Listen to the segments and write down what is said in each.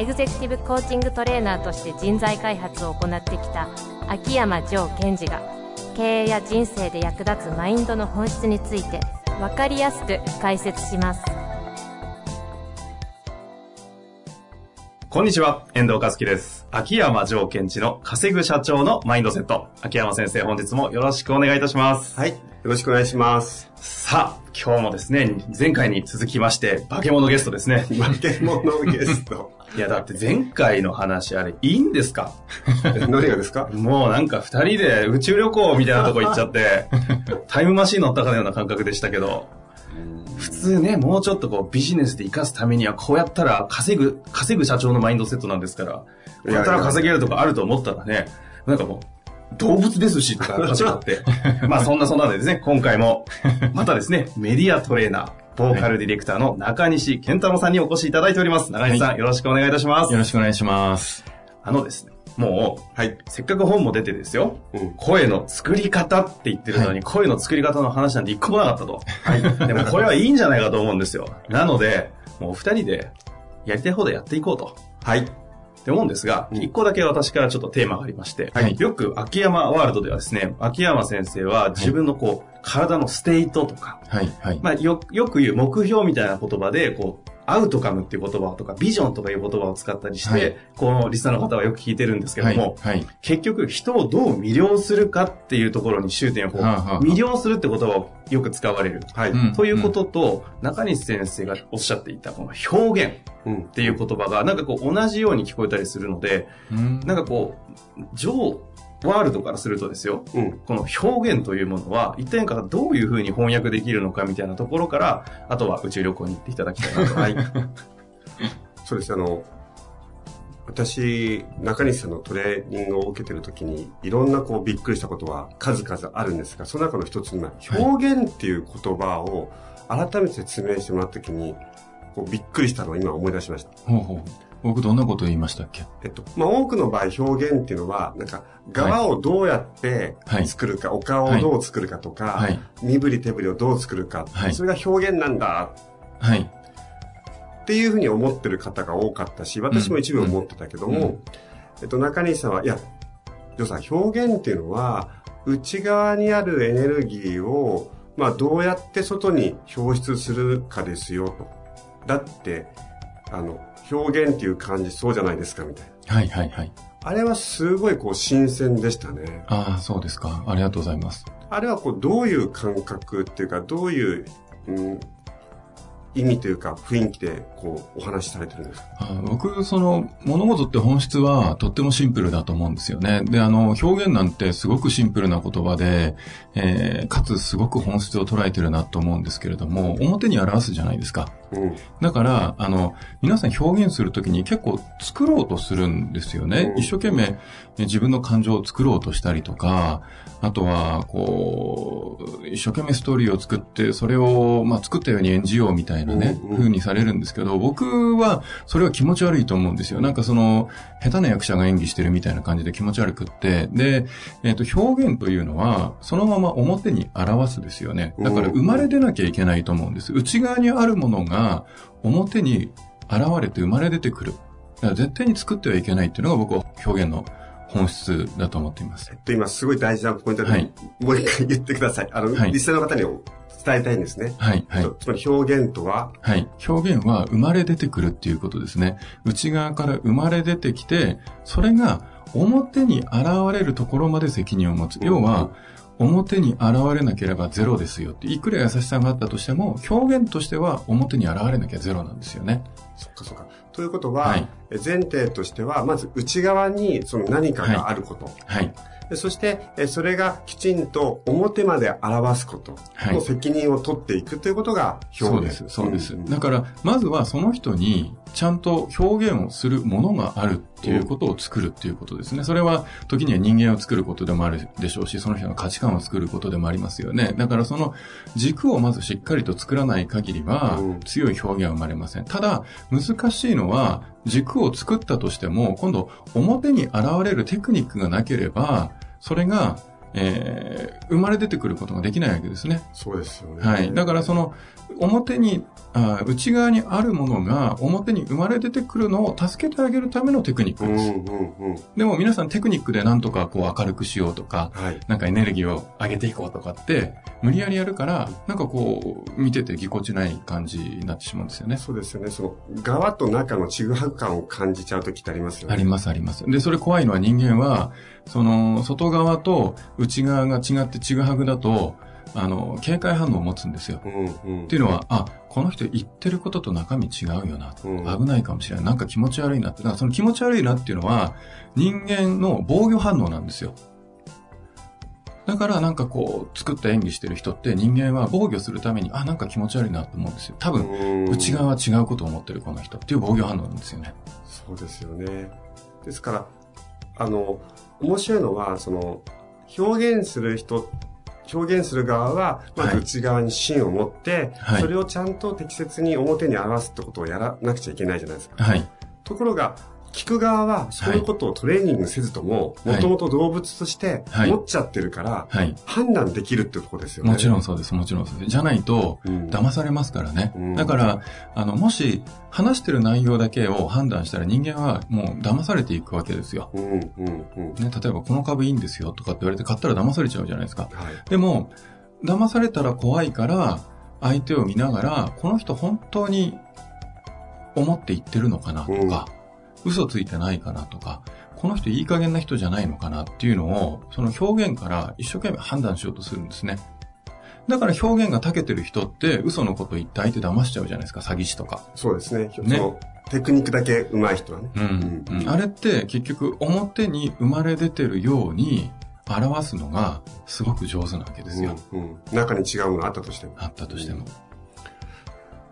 エグゼクティブコーチングトレーナーとして人材開発を行ってきた秋山城賢治が経営や人生で役立つマインドの本質について分かりやすく解説しますこんにちは、遠藤和樹です。秋山城賢治の稼ぐ社長のマインドセット。秋山先生、本日もよろしくお願いいたします。はい。よろしくお願いします。さあ、今日もですね、前回に続きまして、化け物ゲストですね。化け物ゲスト。いや、だって前回の話、あれ、いいんですか？何がですか？もうなんか二人で宇宙旅行みたいなとこ行っちゃって、タイムマシン乗ったかのような感覚でしたけど、普通ね、もうちょっとこうビジネスで活かすためにはこうやったら稼ぐ、稼ぐ社長のマインドセットなんですから、こうやったら稼げるとかあると思ったらね、なんかもう、動物ですしとか始まって。まあそんなそんなでですね、今回も、またですね、メディアトレーナー、ボーカルディレクターの中西健太郎さんにお越しいただいております。中西さん、よろしくお願いいたします。よろしくお願いします。あのですね、もう、はい。せっかく本も出てですよ、うん声の作り方って言ってるのに、声の作り方の話なんて一個もなかったと。はい。でもこれはいいんじゃないかと思うんですよ。なので、もうお二人でやりたい方でやっていこうと。はい。って思うんですが、うん。一個だけ私からちょっとテーマがありまして、はい。よく秋山ワールドではですね、秋山先生は自分のこう、体のステートとか、はい、はい。まあよ、よく言う目標みたいな言葉で、こう、アウトカムっていう言葉とか、ビジョンとかいう言葉を使ったりして、はいこのリスナーの方はよく聞いてるんですけども、はい、はい。結局人をどう魅了するかっていうところに終点を魅了するって言葉をよく使われる。ということと、中西先生がおっしゃっていたこの表現うんっ。ていう言葉がなんかこう同じように聞こえたりするので、うんなんかこう、上ワールドからするとですよ、うん。この表現というものは一体かどういうふうに翻訳できるのかみたいなところから、あとは宇宙旅行に行っていただきたいなと。はい。そうです。あの、私、中西さんのトレーニングを受けてるときに、いろんなこうびっくりしたことは数々あるんですが、その中の一つには、表現っていう言葉を改めて説明してもらったときに、こうびっくりしたのを今思い出しました。ほうほう。僕どんなこと言いましたっけ？えっと、まあ、多くの場合表現っていうのは、なんか、側をどうやってはい。作るか、お顔をどう作るかとか、はい、身振り手振りをどう作るか、はい。それが表現なんだはい。っていうふうに思ってる方が多かったし、私も一部思ってたけども、うん。うん。えっと、中西さんは、いや、ジョーさん、表現っていうのは、内側にあるエネルギーを、まあ、どうやって外に表出するかですよ、と。だって、あの、表現っていう感じそうじゃないですか、みたいな。はい、はい、はい。あれはすごいこう新鮮でしたね。ああ、そうですか。ありがとうございます。あれはこうどういう感覚っていうか、どういう、うん、意味というか雰囲気でこうお話しされてるんですか？僕、その、物事って本質はとってもシンプルだと思うんですよね。で、あの、表現なんてすごくシンプルな言葉で、えー、かつすごく本質を捉えてるなと思うんですけれども、表に表すじゃないですか。うん。だから、あの、皆さん表現するときに結構作ろうとするんですよね。うん一生懸命え自分の感情を作ろうとしたりとか、あとは、こう、一生懸命ストーリーを作って、それを、まあ、作ったように演じようみたいなね、うんうん風にされるんですけど、僕は、それは気持ち悪いと思うんですよ。なんかその、下手な役者が演技してるみたいな感じで気持ち悪くって、で、えっ、と、表現というのは、そのまま表に表すですよね。だから、うん生まれ出なきゃいけないと思うんです。内側にあるものが、表に現れて生まれ出てくる。だから絶対に作ってはいけないっていうのが僕は表現の本質だと思っていますえ。っと、今すごい大事なポイントで、はいもう一回言ってください。あの、はいリスナーの方に伝えたいんですね。はい、はい。つまり表現とは、はい。表現は生まれ出てくるっていうことですね。内側から生まれ出てきて、それが表に現れるところまで責任を持つ。要は、表に現れなければゼロですよって。いくら優しさがあったとしても、表現としては表に現れなきゃゼロなんですよね。そっかそっか。ということは、はいえ前提としては、まず内側にその何かがあること。はい。でそして、えそれがきちんと表まで表すことはいの責任を取っていくということが表現。そうです、そうです。んだから、まずはその人に、ちゃんと表現をするものがあるっていうことを作るっていうことですね。それは、時には人間を作ることでもあるでしょうし、その人の価値観を作ることでもありますよね。だから、その軸をまずしっかりと作らない限りはうん、強い表現は生まれません。ただ、難しいのは、軸を作ったとしても、今度、表に現れるテクニックがなければ、それが、えー生まれ出てくることができないわけですね。そうですよね。はい。だからその、表に、あ内側にあるものが表に生まれ出てくるのを助けてあげるためのテクニックうんです。うんうん。でも皆さんテクニックでなんとかこう明るくしようとか、はい。なんかエネルギーを上げていこうとかって、無理やりやるから、なんかこう、見ててぎこちない感じになってしまうんですよね。そうですよね。その、側と中のちぐはぐ感を感じちゃうときってありますよね。ありますあります。で、それ怖いのは人間は、その、外側と内側が違ってちぐはぐだと、あの、警戒反応を持つんですよ。うんうん。っていうのは、あ、この人言ってることと中身違うよな、うん危ないかもしれない。なんか気持ち悪いなって。だからその気持ち悪いなっていうのは、人間の防御反応なんですよ。だからなんかこう、作った演技してる人って人間は防御するために、あ、なんか気持ち悪いなと思うんですよ。多分、うん内側は違うことを思ってるこの人っていう防御反応なんですよね。そうですよね。ですから、あの、面白いのは、その、表現する人、表現する側は、まずはい内側に芯を持って、はいそれをちゃんと適切に表に表すってことをやらなくちゃいけないじゃないですか。はい。ところが、聞く側は、そういうことをトレーニングせずとも、はいもともと動物としてはい持っちゃってるから、はい。判断できるってとこですよね。もちろんそうです。もちろんそうです。じゃないと、うん、騙されますからね。うんだから、あの、もし、話してる内容だけを判断したら人間はもう騙されていくわけですよ。うん、うん、うん。ね、例えばこの株いいんですよとかって言われて買ったら騙されちゃうじゃないですか。はい。でも、騙されたら怖いから、相手を見ながら、この人本当に思って言ってるのかなとか、嘘ついてないかなとか、この人いい加減な人じゃないのかなっていうのを、その表現から一生懸命判断しようとするんですね。だから表現が長けてる人って嘘のこと言って相手騙しちゃうじゃないですか、詐欺師とか。そうですね。ねテクニックだけ上手い人はね。うんうんあれって結局表に生まれ出てるように表すのがすごく上手なわけですよ。うんうん中に違うものがあったとしても。あったとしても。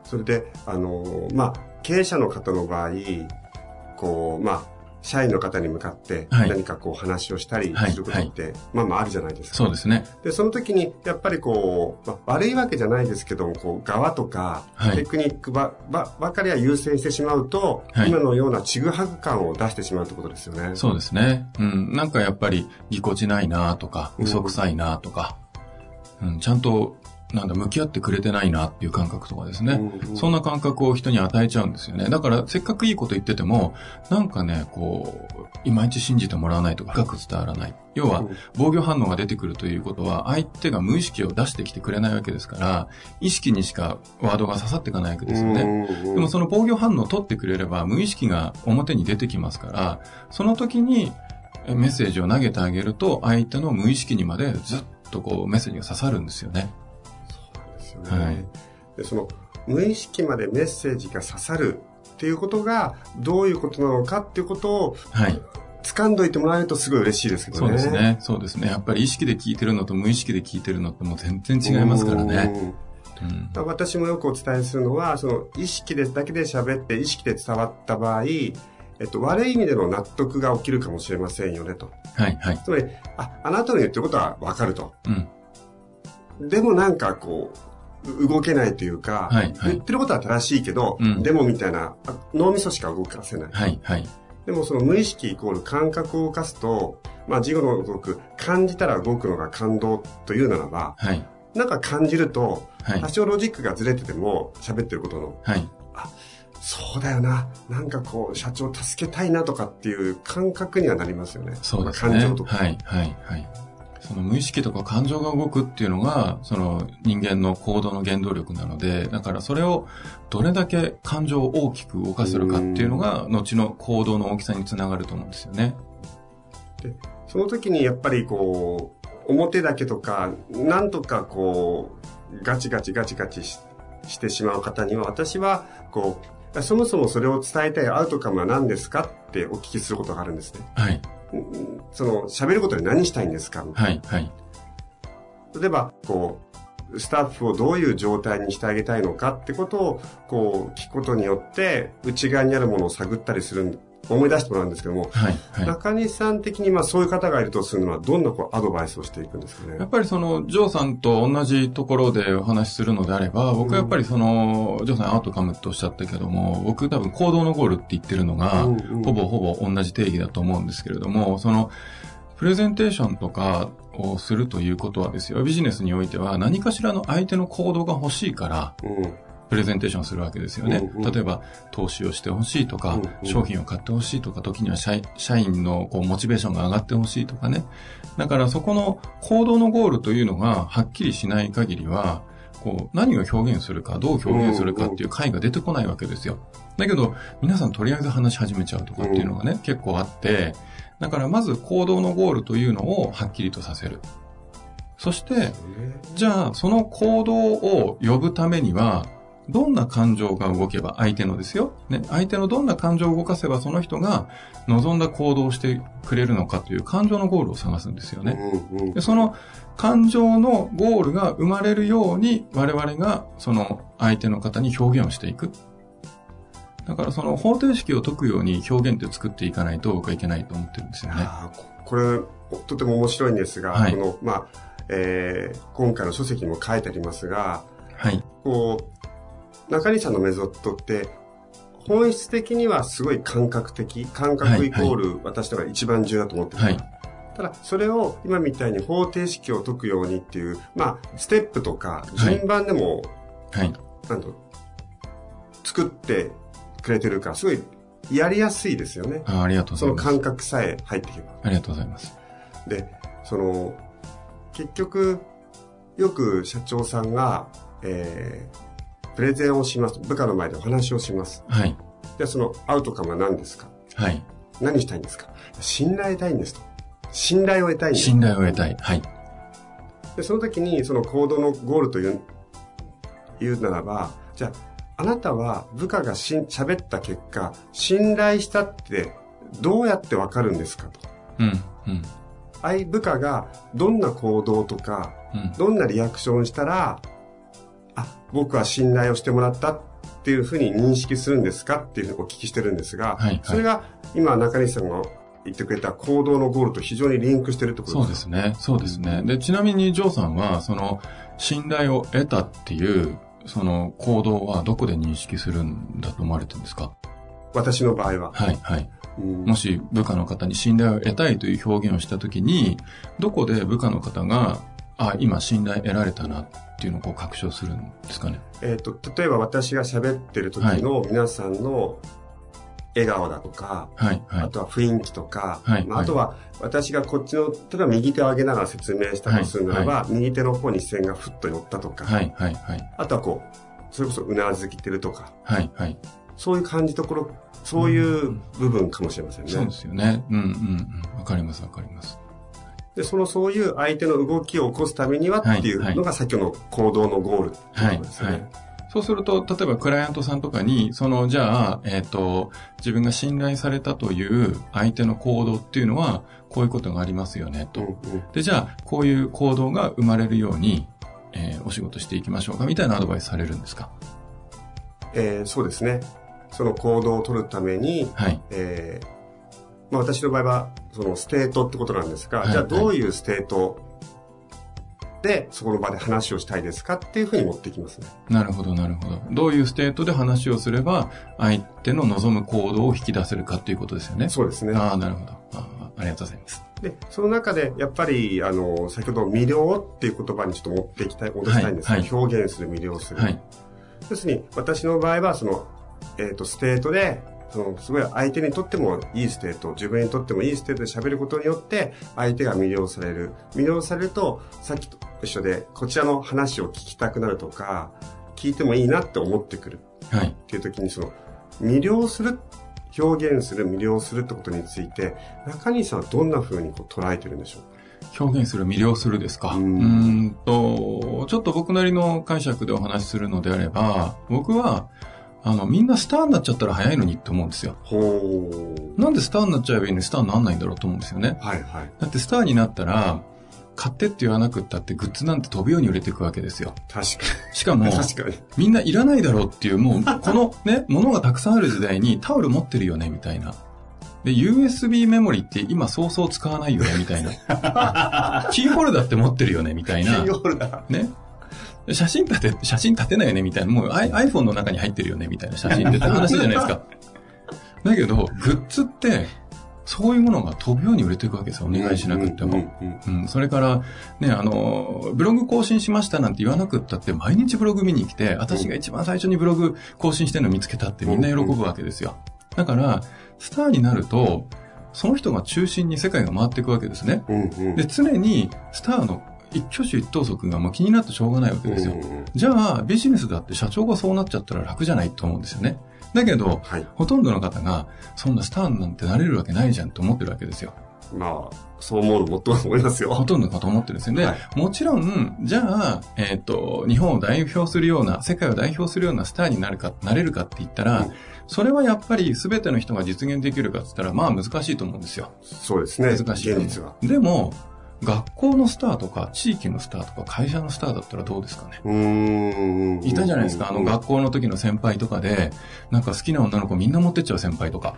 それで、あのーまあ、経営者の方の場合、こう、まあ、社員の方に向かってはい何かこう話をしたりはいすることって、まあまああるじゃないですか。そうですね。で、その時に、やっぱりこう、まあ、悪いわけじゃないですけども、こう、側とか、はいテクニックば、ば、ばかりは優先してしまうと、はい今のようなちぐはぐ感を出してしまうってことですよね。そうですね。うん。なんかやっぱりぎこちないなとか、うん嘘くさいなとか、うん、ちゃんと、なんだ、向き合ってくれてないなっていう感覚とかですね。そんな感覚を人に与えちゃうんですよね。だから、せっかくいいこと言ってても、なんかね、こう、いまいち信じてもらわないとか、深く伝わらない。要はうん、防御反応が出てくるということは、相手が無意識を出してきてくれないわけですから、意識にしかワードが刺さっていかないわけですよね。うんでもその防御反応を取ってくれれば無意識が表に出てきますから、その時にえメッセージを投げてあげると相手の無意識にまでずっとこうメッセージが刺さるんですよね。よね。はいで、その、無意識までメッセージが刺さるっていうことが、どういうことなのかっていうことを、はい。掴んどいてもらえるとすごい嬉しいですけどね。そうですね。そうですね。やっぱり意識で聞いてるのと無意識で聞いてるのってもう全然違いますからね。うん。うん。私もよくお伝えするのは、その意識でだけで喋って意識で伝わった場合、えっと、悪い意味での納得が起きるかもしれませんよねと。はい、はい。つまり、あ、あなたの言ってることはわかると。うん。でもなんかこう、う動けないというか、はいはい言ってることは正しいけど、うんでもみたいな、あ脳みそしか動かせない。はい、はい。でもその無意識イコール感覚を動かすと、まあ、事後の動く、感じたら動くのが感動というならば、はい、なんか感じると、はい多。少ロジックがずれてても、喋ってることの、はい。そうだよな、なんかこう、社長助けたいなとかっていう感覚にはなりますよね。そうですね。感情とか。はい、はい、はい。その無意識とか感情が動くっていうのが、その人間の行動の原動力なので、だからそれをどれだけ感情を大きく動かせるかっていうのが、後の行動の大きさにつながると思うんですよね。その時にやっぱりこう、表だけとか、なんとかこう、ガチガチガチガチししてしまう方には、私は、こう、そもそもそれを伝えたいアウトカムは何ですかってお聞きすることがあるんですね。はい。うんその、喋ることで何したいんですか？はい、はい。例えば、こう、スタッフをどういう状態にしてあげたいのかってことを、こう、聞くことによって、内側にあるものを探ったりする、思い出してもらうんですけども、はい、はい。中西さん的に、まあそういう方がいるとするのは、どんなこうアドバイスをしていくんですかね？やっ。ぱりその、ジョーさんと同じところでお話しするのであれば、僕はやっぱりその、ジョーさんアウトカムっておっしゃったけども、僕多分行動のゴールって言ってるのが、うんうんほぼほぼ同じ定義だと思うんですけれども、その、プレゼンテーションとかをするということはですよ、ビジネスにおいては何かしらの相手の行動が欲しいから、うん。プレゼンテーションするわけですよね。うんうん例えば、投資をしてほしいとか、うんうん商品を買ってほしいとか、時には社員社員のこうモチベーションが上がってほしいとかね。だからそこの行動のゴールというのがはっきりしない限りは、こう、何を表現するか、どう表現するかっていう回が出てこないわけですよ。だけど、皆さんとりあえず話し始めちゃうとかっていうのがね、結構あって、だからまず行動のゴールというのをはっきりとさせる。そして、じゃあ、その行動を呼ぶためには、どんな感情が動けば、相手のですよ。ね、相手のどんな感情を動かせば、その人が望んだ行動をしてくれるのかという感情のゴールを探すんですよね。でその感情のゴールが生まれるように、我々がその相手の方に表現をしていく。だからその方程式を解くように表現って作っていかないと僕はいけないと思ってるんですよね。あーここれ、とても面白いんですが、はいこの、まあ、えー今回の書籍にも書いてありますが、はい。こう、中西さんのメソッドって、本質的にはすごい感覚的、感覚イコール私とが一番重要だと思ってる。はい。ただ、それを今みたいに方程式を解くようにっていう、まあ、ステップとか、はい順番でも、はい。なんと、作ってくれてるから、すごいやりやすいですよね。あありがとうごそのざいます。感覚さえ入っていけば。ありがとうございます。で、その、結局、よく社長さんが、えー、プレゼンをします。部下の前でお話をします。はい。で、そのアウトカムは何ですか？はい。何したいんですか？信頼得たいんですと。信頼を得たいんです。信頼を得たい。はい。で、その時にその行動のゴールという、言うならば、じゃあ、あなたは部下がしん喋った結果、信頼したってどうやってわかるんですかと。うん。うん。相部下がどんな行動とか、うん。どんなリアクションをしたら、あ、僕は信頼をしてもらったっていうふうに認識するんですかっていうふうにお聞きしてるんですが、はいはいそれが今中西さんが言ってくれた行動のゴールと非常にリンクしてるってことそうですね。そうですね。で、ちなみにジョーさんは、その、信頼を得たっていう、その行動はどこで認識するんだと思われてるんですか？私の場合は。はい、はい。うんもし部下の方に信頼を得たいという表現をしたときに、どこで部下の方が、あ、今信頼得られたなっていうのをこう確証するんですかね。えっ、と、例えば私が喋ってる時の皆さんの笑顔だとか、はい、はい。あとは雰囲気とか、はいはいまあ、あとは私がこっちの、例えば右手を上げながら説明したとするならば、右手の方に視線がふっと寄ったとか、はい、はい、はい。あとはこう、それこそうなずきてるとか、はい、はい。そういう感じところ、そういう部分かもしれませんね。そうですよね。うん、うん、うん。わかります、わかります。で、そのそういう相手の動きを起こすためにはっていうのが先ほどの行動のゴールってことですよね。はい。そうすると、例えばクライアントさんとかに、その、じゃあ、えっ、と、自分が信頼されたという相手の行動っていうのは、こういうことがありますよね、と。うんうんで、じゃあ、こういう行動が生まれるように、えーお仕事していきましょうか、みたいなアドバイスされるんですか？えーそうですね。その行動を取るために、はい。えーまあ私の場合は、そのステートってことなんですが、はいじゃあどういうステート？で、そこの場で話をしたいですかっていうふうに持ってきますね。なるほど、なるほど。どういうステートで話をすれば、相手の望む行動を引き出せるかっていうことですよね。そうですね。ああ、なるほどあー。ありがとうございます。で、その中で、やっぱり、あの、先ほど魅了っていう言葉にちょっと持っていきたい、戻したいんですが、はいはい表現する、魅了する。はい。要するに、私の場合は、その、えっ、と、 state で、その、すごい相手にとってもいい state、自分にとってもいい state で喋ることによって、相手が魅了される。魅了されると、さっきと一緒で、こちらの話を聞きたくなるとか、聞いてもいいなって思ってくるはい。っていう時に、その、魅了する、表現する、魅了するってことについて、中西さんはどんな風にこう捉えてるんでしょう？表現する、魅了するですか？うんと、ちょっと僕なりの解釈でお話しするのであれば、僕は、あの、みんなスターになっちゃったら早いのにって思うんですよ。ほう。なんでスターになっちゃえばいいのにスターにならないんだろうと思うんですよね。はいはい。だってスターになったら、買ってって言わなくったってグッズなんて飛ぶように売れていくわけですよ。確しかもかに。確かに。みんないらないだろうっていう、もう、このね、物がたくさんある時代にタオル持ってるよね、みたいな。で、USB メモリって今そうそう使わないよね、みたいな。キーホルダーって持ってるよね、みたいな。キーホルダー。ね。写真立て、写真立てないよね、みたいな。もう iPhone の中に入ってるよね、みたいな写真っ て話じゃないですか。だけど、グッズって、そういうものが飛ぶように売れていくわけですよ、お願いしなくっても。それから、ね、あの、ブログ更新しましたなんて言わなくったって、毎日ブログ見に来て、私が一番最初にブログ更新してるの見つけたってみんな喜ぶわけですよ。だから、スターになると、その人が中心に世界が回っていくわけですね。うんうんで、常にスターの一挙手一投足がもう気になってしょうがないわけですよ。じゃあ、ビジネスだって社長がそうなっちゃったら楽じゃないと思うんですよね。だけど、はい。ほとんどの方が、そんなスターなんてなれるわけないじゃんと思ってるわけですよ。まあ、そう思うのもっと思いますよ。ほとんどの方思ってるんですよね。はもちろん、じゃあ、えっ、と、日本を代表するような、世界を代表するようなスターになるか、なれるかって言ったら、うんそれはやっぱり全ての人が実現できるかって言ったら、まあ難しいと思うんですよ。そうですね。難しい現実は。でも、学校のスターとか、地域のスターとか、会社のスターだったらどうですかね？うーん。いたじゃないですか、あの学校の時の先輩とかで、なんか好きな女の子みんな持ってっちゃう先輩とか。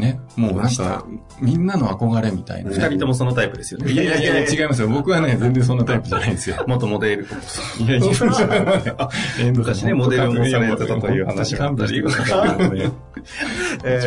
ね。もうなんか、みんなの憧れみたいな、うん二人ともそのタイプですよね。いやいやいや、違いますよ。僕はね、全然そんなタイプじゃないんですよ。元モデル。いやいや、昔ねモデルもされてたという話があったりち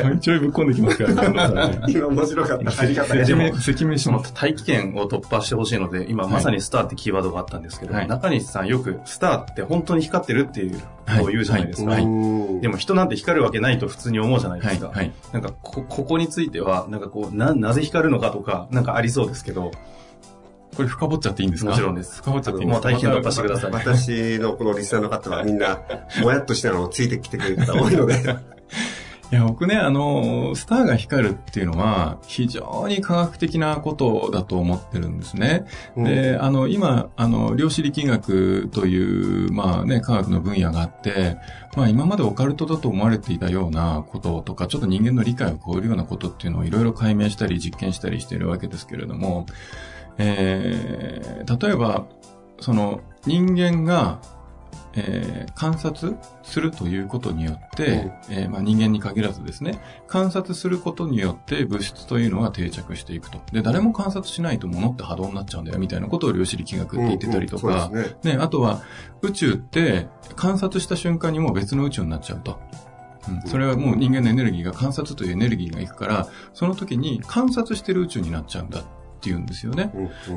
ょいちょいぶっ込んできますからね、今面白かった。ありがたい。赤面、赤面します。大気圏を突破してほしいので、今まさにスターってキーワードがあったんですけど、はい中西さんよくスターって本当に光ってるっていうのを言うじゃないですか。でも人なんて光るわけないと普通に思うじゃないではい、すか。はい。なんかこ、ここについては、なんかこう、な、なぜ光るのかとか、なんかありそうですけど、これ深掘っちゃっていいんですか？もちろんです。深掘っちゃっていいんですか？もう大気圏突破してください。私のこのリスナーの方はみんな、もやっとしたのをついてきてくれる方多いので。いや、僕ね、あの、スターが光るっていうのは、非常に科学的なことだと思ってるんですね。で、あの、今、あの、量子力学という、まあね、科学の分野があって、まあ今までオカルトだと思われていたようなこととか、ちょっと人間の理解を超えるようなことっていうのをいろいろ解明したり実験したりしているわけですけれども、えー、例えば、その人間が、えー観察するということによって、えーまあ、人間に限らずですね、観察することによって物質というのが定着していくと。で、誰も観察しないと物って波動になっちゃうんだよみたいなことを量子力学って言ってたりとか、うんうん。ね、あとは宇宙って観察した瞬間にもう別の宇宙になっちゃうと。うん、それはもう人間のエネルギーが観察というエネルギーがいくから、その時に観察してる宇宙になっちゃうんだっていうんですよね。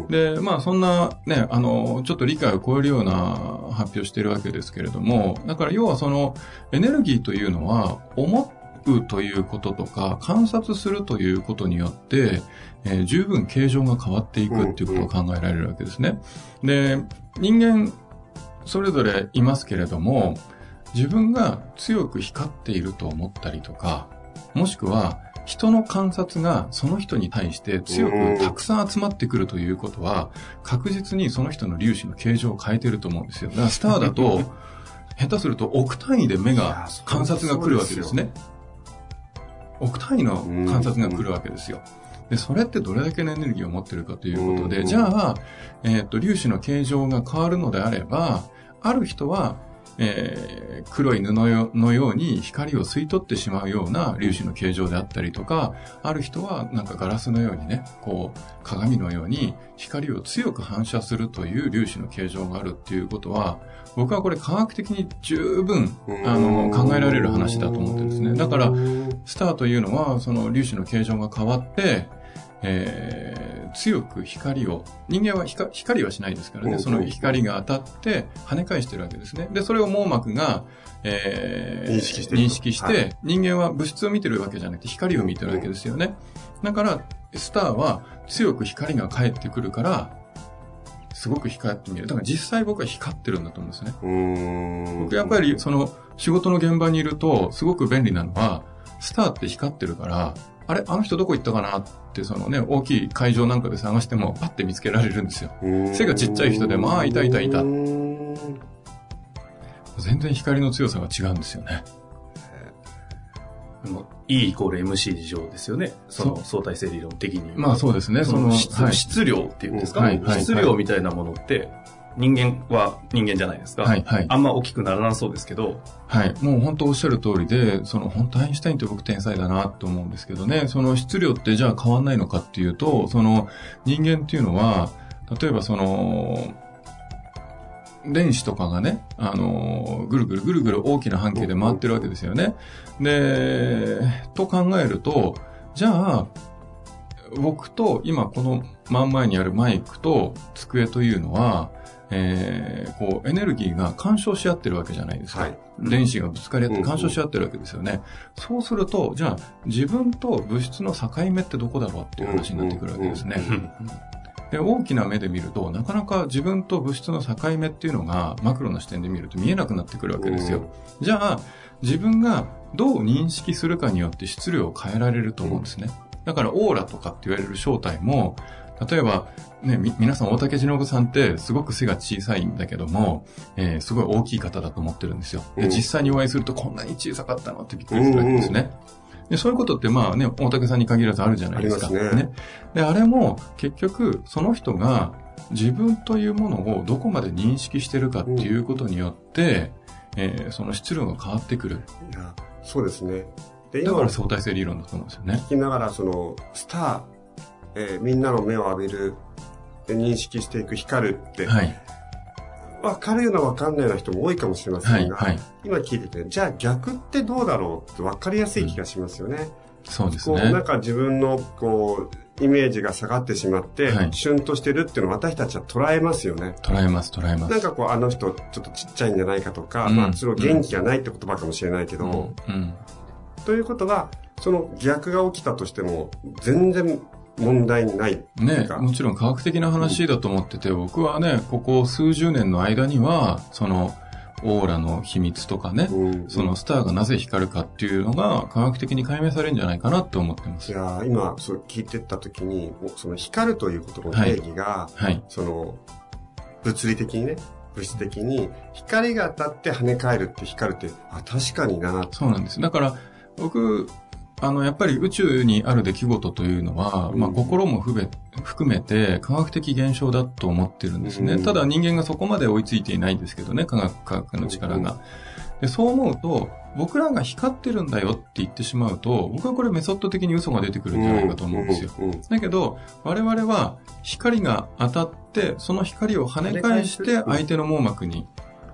で、まあそんなね、あの、ちょっと理解を超えるような発表してるわけですけれども、だから要はそのエネルギーというのは思うということとか観察するということによって、えー十分形状が変わっていくっていうことを考えられるわけですね。で、人間それぞれいますけれども、自分が強く光っていると思ったりとか、もしくは人の観察がその人に対して強くたくさん集まってくるということは、確実にその人の粒子の形状を変えてると思うんですよ。だからスターだと、下手すると億単位で目が観察が来るわけですね。億単位の観察が来るわけですよ。で、それってどれだけのエネルギーを持ってるかということで、うんじゃあ、えっ、と、粒子の形状が変わるのであれば、ある人は、えー黒い布よのように光を吸い取ってしまうような粒子の形状であったりとか、ある人はなんかガラスのようにね、こう、鏡のように光を強く反射するという粒子の形状があるっていうことは、僕はこれ科学的に十分、あの、考えられる話だと思ってるんですね。だから、スターというのは、その粒子の形状が変わって、えー強く光を、人間は光光はしないですからね、うんその光が当たって跳ね返してるわけですね。で、それを網膜が、えー認識して認識して、はい人間は物質を見てるわけじゃなくて光を見てるわけですよね。だから、スターは強く光が返ってくるから、すごく光って見える。だから実際僕は光ってるんだと思うんですね。僕やっぱりその仕事の現場にいるとすごく便利なのは、スターって光ってるから、あれあの人どこ行ったかなってそのね、大きい会場なんかで探してもパッて見つけられるんですよ。背がちっちゃい人でもああいたいたいた全然光の強さが違うんですよね。もう E イコール MC 上ですよね。その相対性理論的に。まあそうですね。その質,、質量っていうんですか、はいはい、質量みたいなものって、人間は人間じゃないですか。はいはい。あんま大きくならなそうですけど。はい。もう本当おっしゃる通りで、その本当アインシュタインって僕天才だなと思うんですけどね、その質量ってじゃあ変わんないのかっていうと、その人間っていうのは、例えばその、電子とかがね、あの、ぐるぐるぐるぐる大きな半径で回ってるわけですよね。で、と考えると、じゃあ、僕と今この真ん前にあるマイクと机というのは、えー、こう、エネルギーが干渉し合ってるわけじゃないですか。はい、電子がぶつかり合って干渉し合ってるわけですよね。そうすると、じゃあ、自分と物質の境目ってどこだろうっていう話になってくるわけですね。で、大きな目で見ると、なかなか自分と物質の境目っていうのが、マクロな視点で見ると見えなくなってくるわけですよ。じゃあ、自分がどう認識するかによって質量を変えられると思うんですね。だから、オーラとかって言われる正体も、例えば、ね、み、皆さん大竹忍さんってすごく背が小さいんだけども、えー、すごい大きい方だと思ってるんですよ。で、実際にお会いするとこんなに小さかったのってびっくりするわけですね。で、そういうことってまあね、大竹さんに限らずあるじゃないですか。ねね。で、あれも結局その人が自分というものをどこまで認識してるかっていうことによって、うん、えー、その質量が変わってくる。いや、そうですね。でだから相対性理論だと思うんですよね。聞きながらその、スター、えー、みんなの目を浴びる、認識していく光るって、はい、分かるような分かんないような人も多いかもしれませんが、はいはい、今聞いてて、じゃあ逆ってどうだろうって分かりやすい気がしますよね。うん、そうですね。こう、なんか自分の、こう、イメージが下がってしまって、はい、シュンとしてるっていうのを私たちは捉えますよね。捉えます、捉えます。なんかこう、あの人ちょっとちっちゃいんじゃないかとか、うん、まあ、それを元気がないって言葉かもしれないけど、うん、ということは、その逆が起きたとしても、全然問題ない。ね、もちろん科学的な話だと思ってて、うん、僕はね、ここ数十年の間には、その、オーラの秘密とかね、うん、そのスターがなぜ光るかっていうのが科学的に解明されるんじゃないかなって思ってます。いや今、そう聞いてた時に、その光るということの定義が、はい、はい、その、物理的にね、物質的に、光が当たって跳ね返るって光るって、あ、確かになそうなんです。だから、僕、あの、やっぱり宇宙にある出来事というのは、まあ、心も含めて科学的現象だと思ってるんですね。ただ人間がそこまで追いついていないんですけどね、科学、科学の力が。でそう思うと、僕らが光ってるんだよって言ってしまうと、僕はこれメソッド的に嘘が出てくるんじゃないかと思うんですよ。だけど、我々は光が当たって、その光を跳ね返して相手の網膜に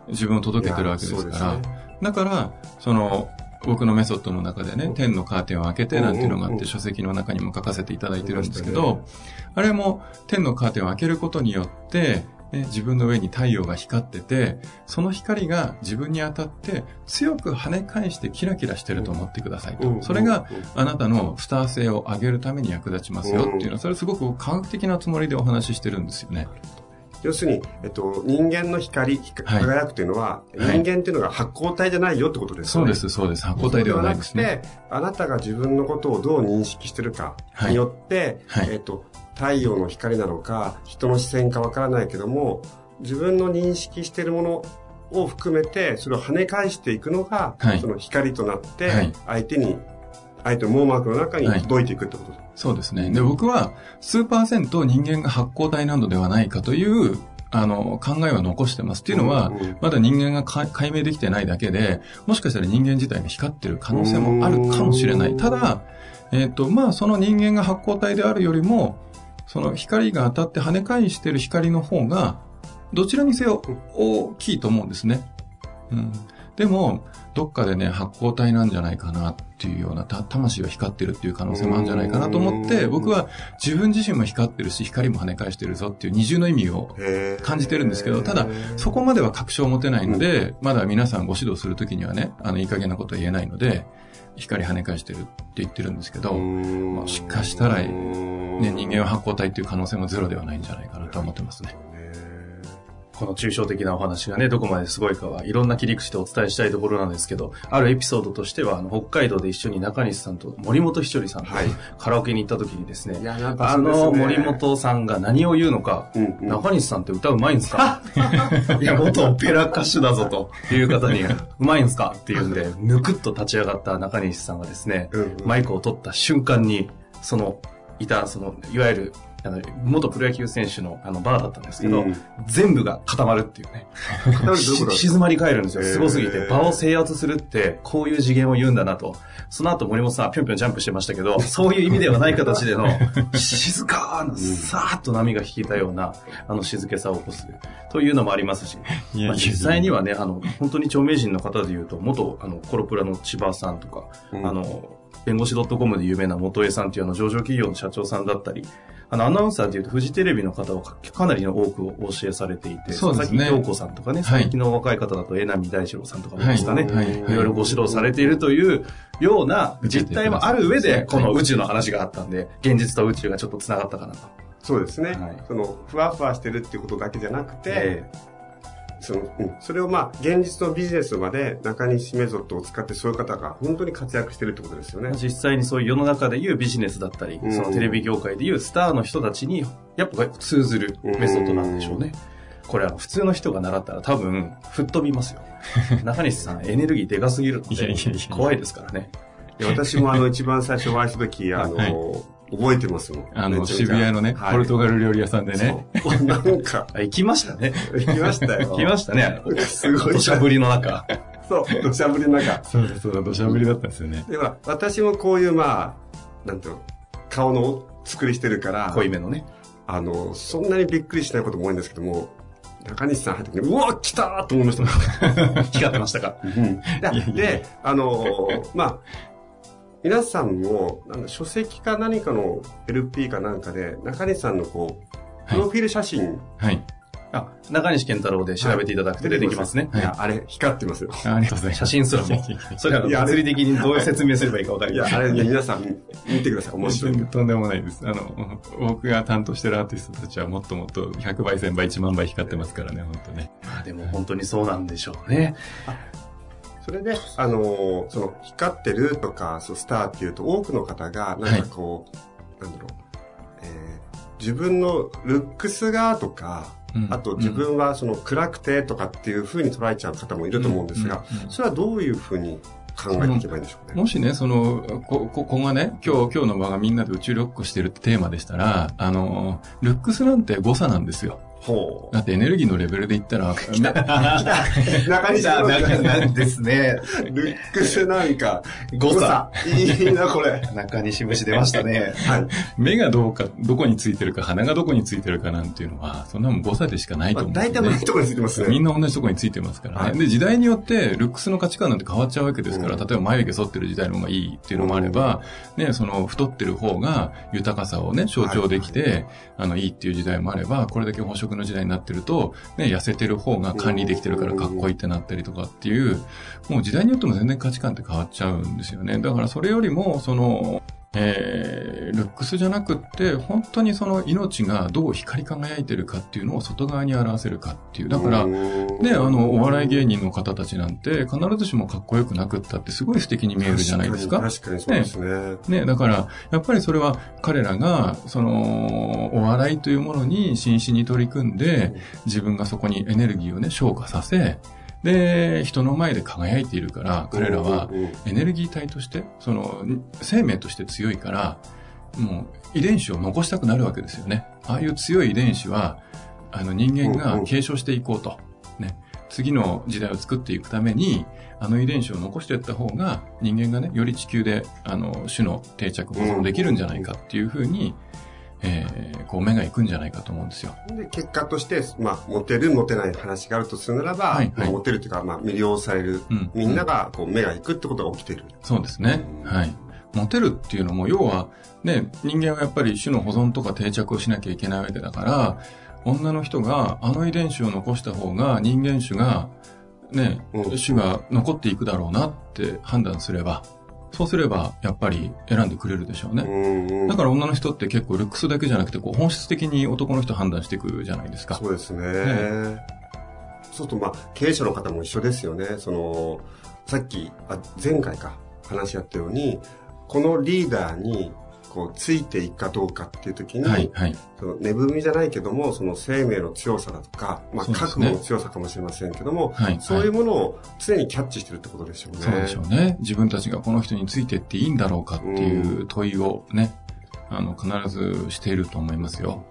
自分を届けてるわけですから、だから、その、僕のメソッドの中でね、天のカーテンを開けてなんていうのがあって、書籍の中にも書かせていただいてるんですけど、あれも天のカーテンを開けることによって、ね、自分の上に太陽が光ってて、その光が自分に当たって強く跳ね返してキラキラしてると思ってくださいと。それがあなたのスター性を上げるために役立ちますよっていうの。は、それすごく科学的なつもりでお話ししてるんですよね。要するに、えっと、人間の光、輝くというのは、はい、人間っていうのが発光体じゃないよってことですね。そうです、そうです。発光体ではないですね。ではなくて、あなたが自分のことをどう認識してるかによって、はい、えっと、太陽の光なのか、人の視線かわからないけども、自分の認識しているものを含めて、それを跳ね返していくのが、はい、その光となって、相手に、相手の網膜の中に届いていくってことです。そうですね。で、僕は、数パーセント人間が発光体なのではないかという、あの、考えは残してます。っていうのは、まだ人間が解明できてないだけで、もしかしたら人間自体が光ってる可能性もあるかもしれない。ただ、えっ、ー、と、まあ、その人間が発光体であるよりも、その光が当たって跳ね返してる光の方が、どちらにせよ大きいと思うんですね。うん。でも、どっかでね、発光体なんじゃないかなっていうような、魂が光ってるっていう可能性もあるんじゃないかなと思って、僕は自分自身も光ってるし、光も跳ね返してるぞっていう二重の意味を感じてるんですけど、ただ、そこまでは確証を持てないので、まだ皆さんご指導するときにはね、あの、いい加減なことは言えないので、光跳ね返してるって言ってるんですけど、もしかしたら、ね、人間は発光体っていう可能性もゼロではないんじゃないかなと思ってますね。この抽象的なお話がね、どこまですごいかはいろんな切り口でお伝えしたいところなんですけど、あるエピソードとしては、あの、北海道で一緒に中西さんと森本ひとりさんとはい。カラオケに行った時にですね、いやなんかあの森本さんが何を言うのか、うんうん中西さんって歌うまいんすか？いや、元オペラ歌手だぞと。いう方に、うまいんすか？っていうんで、ぬくっと立ち上がった中西さんがですね、うんうん。マイクを取った瞬間に、その、いた、その、いわゆる、あの、元プロ野球選手のあのバーだったんですけど、うん全部が固まるっていうね。静まり返るんですよ。すごすぎて。場を制圧するって、こういう次元を言うんだなと。その後森本さんはぴょんぴょんジャンプしてましたけど、そういう意味ではない形での、静かな、さーっと波が引いたような、あの静けさを起こす。というのもありますし、まあ、実際にはね、あの、本当に著名人の方で言うと、元、あの、コロプラの千葉さんとか、うんあの、弁護士 .com で有名な元江さんっていうあの上場企業の社長さんだったり、あの、アナウンサーでいうと、フジテレビの方はかかなりの多くをお教えされていて、そうですね。佐々木陽子さんとかね、はい。最近の若い方だと、江波大二郎さんとかもですかね、はい。い。ろいろご指導されているというような実態もある上で、この宇宙の話があったんで、現実と宇宙がちょっと繋がったかなと。そうですね、はい。そのふわふわしてるっていうことだけじゃなくて、えそのうん、それをまあ現実のビジネスまで中西メソッドを使ってそういう方が本当に活躍してるってことですよねえ。実際にそういう世の中でいうビジネスだったり、うんそのテレビ業界でいうスターの人たちに、やっぱ通ずるメソッドなんでしょうね。これは普通の人が習ったら多分、吹っ飛びますよ。中西さん、エネルギーでかすぎるので怖いですからね。私もあの一番最初お会いした時、あの、はい覚えてますもん。あの、渋谷のね、はいポルトガル料理屋さんでね。なんか、あ行きましたね。行きましたよ。行きましたね。すごい。土砂降りの中。そう、土砂降りの中。そうだそうだ、土砂降りだったんですよね。で、ほら、私もこういう、まあ、なんていうの、顔の作りしてるから、濃いめのね。あの、そんなにびっくりしないことも多いんですけども、中西さん入ってきて、うわ、来たーと思いました。光ってましたか？でで、あのーまあ、皆さんも、なんだ書籍か何かの LP かなんかで、中西さんのこう、はいプロフィール写真、はい。あ、中西健太郎で調べていただくと出てきますね。いや、あれ、光ってますよ。あありがとうございます。写真すらも。それはあのいやあれ物理的にどういう説明すればいいかわかりいや、ません。あれね、皆さん見てください。面白い。とんでもないです。あの、僕が担当してるアーティストたちはもっともっと100倍、1000倍、1万倍光ってますからね、本当ね。まあでも本当にそうなんでしょうね。それで、あのーその、光ってるとか、そう、スターっていうと、多くの方が、なんかこう、なんだろう、えー自分のルックスがとか、うん。あと自分はその暗くてとかっていう風に捉えちゃう方もいると思うんですが、それはどういう風に考えていけばいいんでしょうね？もしね、その、こ、こ、こがね、今日、今日の場がみんなで宇宙旅行してるってテーマでしたら、あの、ルックスなんて誤差なんですよ。ほだってエネルギーのレベルで言ったら、めう。中西さんなんですね。ルックスなんか、誤差。いいな、これ。中西節出ましたね。はい。目がどうか、どこについてるか、鼻がどこについてるかなんていうのは、そんなもん誤差でしかないとまあ思うね大体同じところについてますね。みんな同じところについてますからね。はいで、時代によって、ルックスの価値観なんて変わっちゃうわけですから、うん例えば眉毛剃ってる時代の方がいいっていうのもあれば、ね、その太ってる方が豊かさをね、象徴できて、あの、いいっていう時代もあれば、これだけ飽食の時代になってると、ね、痩せてる方が管理できてるからかっこいいってなったりとかっていう、もう時代によっても全然価値観って変わっちゃうんですよね。だからそれよりも、その、えー、ルックスじゃなくって、本当にその命がどう光り輝いてるかっていうのを外側に表せるかっていう。だから、ね、ねあの、お笑い芸人の方たちなんて、必ずしもかっこよくなくったってすごい素敵に見えるじゃないですか。確かにそうですね。ね、だから、やっぱりそれは彼らが、その、お笑いというものに真摯に取り組んで、自分がそこにエネルギーをね、消化させ、で、人の前で輝いているから、彼らはエネルギー体として、その、生命として強いから、もう遺伝子を残したくなるわけですよね。ああいう強い遺伝子は、あの人間が継承していこうと。ね。次の時代を作っていくために、あの遺伝子を残していった方が、人間がね、より地球で、あの、種の定着保存できるんじゃないかっていうふうに、えー、こう目が行くんじゃないかと思うんですよ。で、結果として、まあ、モテる、モテない話があるとするならば、はいはいまあモテるというか、まあ、魅了される、うんみんなが、こう、目が行くってことが起きてる。そうですね。はい。モテるっていうのも、要は、ね、人間はやっぱり種の保存とか定着をしなきゃいけないわけだから、女の人があの遺伝子を残した方が人間種が、ね、うん種が残っていくだろうなって判断すれば、そうすればやっぱり選んでくれるでしょうね。うんだから女の人って結構ルックスだけじゃなくて、こう本質的に男の人判断していくじゃないですか。そうですね。ねそうすると、まあ、経営者の方も一緒ですよね。その、さっき、あ前回か、話し合ったように、このリーダーに、こう、ついていくかどうかっていう時に、はい、はい。その寝踏みじゃないけども、その生命の強さだとか、まあ、覚悟の強さかもしれませんけども、はいそういうものを常にキャッチしてるってことでしょうね。そうでしょうね。自分たちがこの人についてっていいんだろうかっていう問いをね、あの、必ずしていると思いますよ。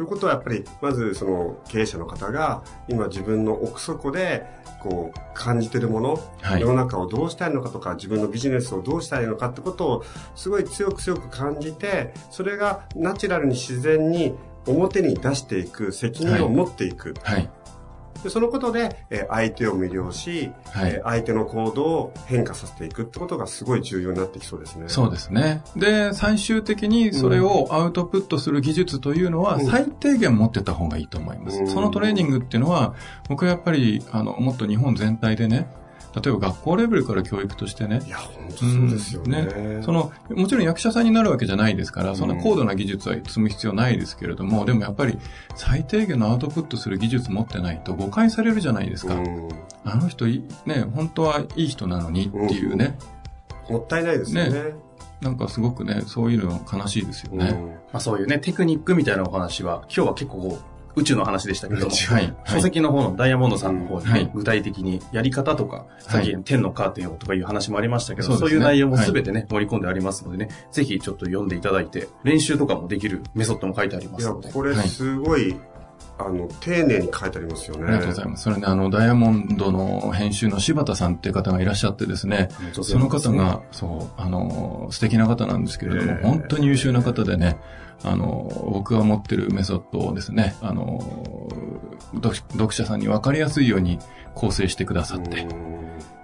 ということはやっぱり、まずその経営者の方が、今自分の奥底で、こう、感じてるもの、はい世の中をどうしたいのかとか、自分のビジネスをどうしたいのかってことを、すごい強く強く感じて、それがナチュラルに自然に表に出していく責任を持っていく。はい。でそのことで、えー相手を魅了し、はいえー相手の行動を変化させていくってことがすごい重要になってきそうですね。そうですね。で、最終的にそれをアウトプットする技術というのはうん最低限持ってた方がいいと思います。うんそのトレーニングっていうのは、僕はやっぱり、あの、もっと日本全体でね、例えば学校レベルから教育としてね。い、や、本当そうですよね。うん。その、もちろん役者さんになるわけじゃないですから、そん。な高度な技術は積む必要ないですけれども、でもやっぱり最低限のアウトプットする技術持ってないと誤解されるじゃないですか。うん。あの人い、ね、本当はいい人なのにっていうね、もったいないですよね。なんかすごくね、そういうの悲しいですよね。うん。まあそういうね、テクニックみたいなお話は、今日は結構こう宇宙の話でしたけども、はい。書籍の方のダイヤモンドさんの方にね、はい具体的にやり方とか、さっき天のカーテンをとかいう話もありましたけど、そういう内容もすべてね、盛り込んでありますのでね、ぜひちょっと読んでいただいて、練習とかもできるメソッドも書いてありまいや、すので。これすごい、あの、丁寧に書いてありますよね。ありがとうございます。それね、あの、ダイヤモンドの編集の柴田さんっていう方がいらっしゃってですね、その方が、そう、あの、素敵な方なんですけれども、えー本当に優秀な方でね、あの、僕が持ってるメソッドをですね、あの、読読者さんに分かりやすいように構成してくださって、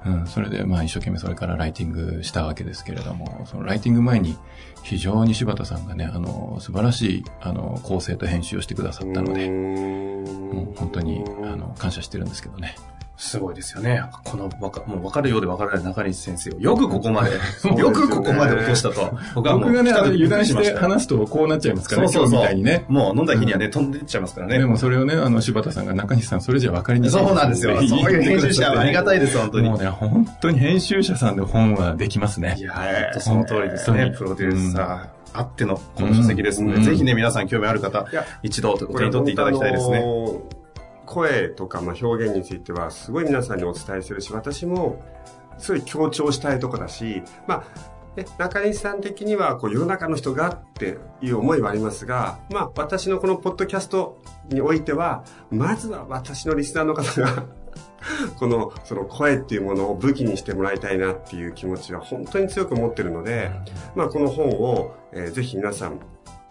うん。うん、それで、まあ一生懸命それからライティングしたわけですけれども、そのライティング前に非常に柴田さんがね、あの、素晴らしい、あの、構成と編集をしてくださったので、もう本当に、あの、感謝してるんですけどね。すごいですよね。このわか、もう分かるようで分からない中西先生を、よくここまで、すよくここまで落としたと。僕はもう僕がね、あの油断して話すとこうなっちゃいますからね、そうそうそうみたいにね。もう飲んだ日にはね、飛んでっちゃいますからね。でもそれをね、あの、柴田さんが中西さん、それじゃ分かりにくいそうなんですよ。そういう編集者はありがたいです、本当に。もうね、本当に編集者さんで本はできますねい。やー、その通りですね。プロデューサーあってのこの書籍ですので、うんぜひね、皆さん興味ある方一度お手に取っていただきたいですね。声とかまあ表現についてはすごい皆さんにお伝えしてるし、私もすごい強調したいとこだし、まあ、中西さん的にはこう世の中の人がっていう思いはありますが、まあ私のこのポッドキャストにおいては、まずは私のリスナーの方が この、その声っていうものを武器にしてもらいたいなっていう気持ちは本当に強く持ってるので、まあこの本を、えーぜひ皆さん、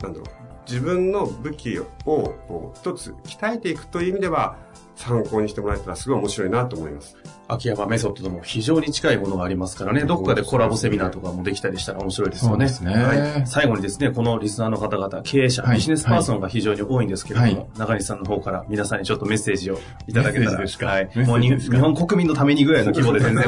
なんだろう、自分の武器を一つ鍛えていくという意味では参考にしてもらえたらすごい面白いなと思います。秋山メソッドとも非常に近いものがありますからね、どこかでコラボセミナーとかもできたりしたら面白いですよね。そうですねはい。最後にですね、このリスナーの方々、経営者、はいビジネスパーソンが非常に多いんですけれども、はい中西さんの方から皆さんにちょっとメッセージをいただけたら、はいもう日本国民のためにぐらいの規模で全然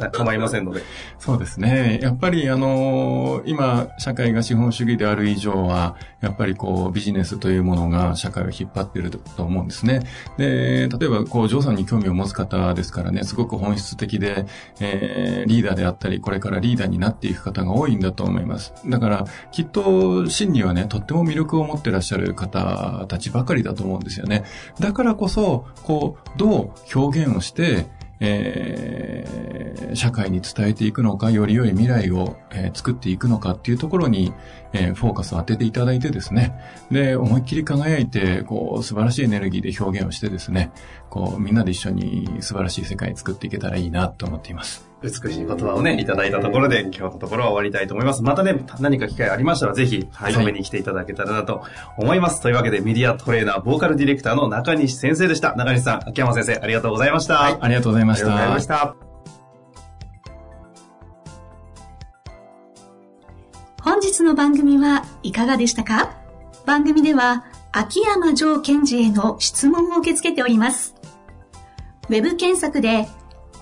か構いませんので。そうですね。やっぱり、あのー今、社会が資本主義である以上は、やっぱりこう、ビジネスというものが社会を引っ張っていると思うんですね。で、例えば、こう、ジョーさんに興味を持つ方ですからね、すごく本質的で、えーリーダーであったり、これからリーダーになっていく方が多いんだと思います。だから、きっと、真にはね、とっても魅力を持ってらっしゃる方たちばかりだと思うんですよね。だからこそ、こう、どう表現をして、えー社会に伝えていくのか、より良い未来を、えー作っていくのかっていうところに、えーフォーカスを当てていただいてですね、で、思いっきり輝いて、こう、素晴らしいエネルギーで表現をしてですね、こう、みんなで一緒に素晴らしい世界作っていけたらいいなと思っています。美しい言葉をね、いただいたところで、今日のところは終わりたいと思います。またね、何か機会ありましたら、ぜひ、はい止めに来ていただけたらなと思います。というわけで、メディアトレーナー、ボーカルディレクターの中西先生でした。中西さん、秋山先生、ありがとうございました。ありがとうございました。ありがとうございました。本日の番組はいかがでしたか？番組では秋山城賢治への質問を受け付けております。ウェブ検索で